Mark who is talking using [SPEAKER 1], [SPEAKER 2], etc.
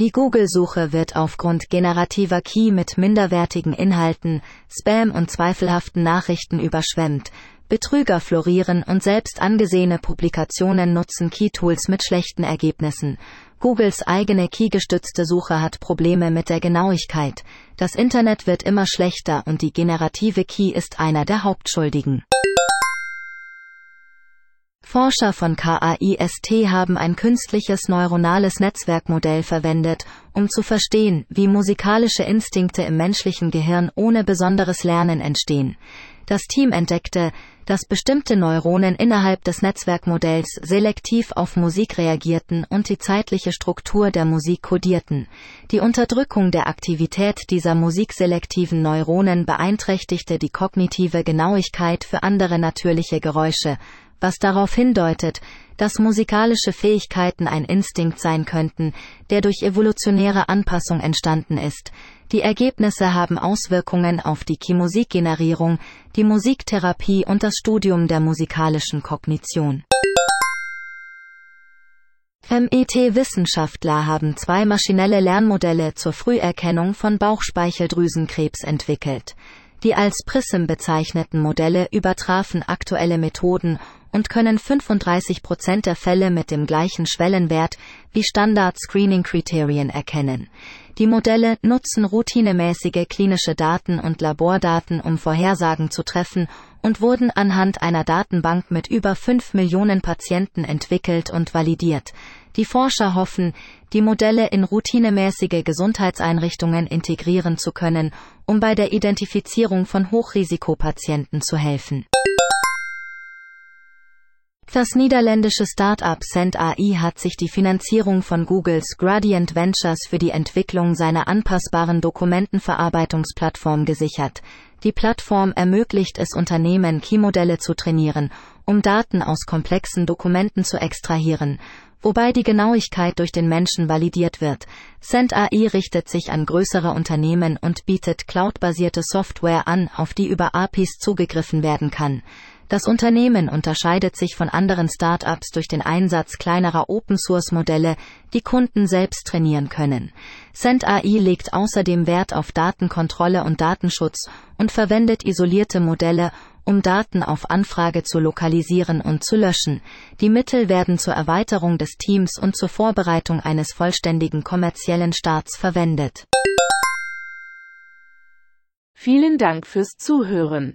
[SPEAKER 1] Die Google-Suche wird aufgrund generativer Key mit minderwertigen Inhalten, Spam und zweifelhaften Nachrichten überschwemmt, Betrüger florieren und selbst angesehene Publikationen nutzen Key-Tools mit schlechten Ergebnissen. Googles eigene Key-gestützte Suche hat Probleme mit der Genauigkeit. Das Internet wird immer schlechter und die generative Key ist einer der Hauptschuldigen. Forscher von KAIST haben ein künstliches neuronales Netzwerkmodell verwendet, um zu verstehen, wie musikalische Instinkte im menschlichen Gehirn ohne besonderes Lernen entstehen. Das Team entdeckte, dass bestimmte Neuronen innerhalb des Netzwerkmodells selektiv auf Musik reagierten und die zeitliche Struktur der Musik kodierten. Die Unterdrückung der Aktivität dieser musikselektiven Neuronen beeinträchtigte die kognitive Genauigkeit für andere natürliche Geräusche, was darauf hindeutet, dass musikalische Fähigkeiten ein Instinkt sein könnten, der durch evolutionäre Anpassung entstanden ist. Die Ergebnisse haben Auswirkungen auf die Keymusikgenerierung, die Musiktherapie und das Studium der musikalischen Kognition. MET-Wissenschaftler haben zwei maschinelle Lernmodelle zur Früherkennung von Bauchspeicheldrüsenkrebs entwickelt. Die als PRISM bezeichneten Modelle übertrafen aktuelle Methoden und können 35 Prozent der Fälle mit dem gleichen Schwellenwert wie Standard-Screening-Kriterien erkennen. Die Modelle nutzen routinemäßige klinische Daten und Labordaten, um Vorhersagen zu treffen und wurden anhand einer Datenbank mit über 5 Millionen Patienten entwickelt und validiert. Die Forscher hoffen, die Modelle in routinemäßige Gesundheitseinrichtungen integrieren zu können, um bei der Identifizierung von Hochrisikopatienten zu helfen. Das niederländische Start-up Cent AI hat sich die Finanzierung von Googles Gradient Ventures für die Entwicklung seiner anpassbaren Dokumentenverarbeitungsplattform gesichert. Die Plattform ermöglicht es Unternehmen, Keymodelle zu trainieren, um Daten aus komplexen Dokumenten zu extrahieren, wobei die Genauigkeit durch den Menschen validiert wird. Cent AI richtet sich an größere Unternehmen und bietet cloudbasierte Software an, auf die über APIs zugegriffen werden kann. Das Unternehmen unterscheidet sich von anderen Start-ups durch den Einsatz kleinerer Open-Source-Modelle, die Kunden selbst trainieren können. CentAI legt außerdem Wert auf Datenkontrolle und Datenschutz und verwendet isolierte Modelle, um Daten auf Anfrage zu lokalisieren und zu löschen. Die Mittel werden zur Erweiterung des Teams und zur Vorbereitung eines vollständigen kommerziellen Starts verwendet.
[SPEAKER 2] Vielen Dank fürs Zuhören.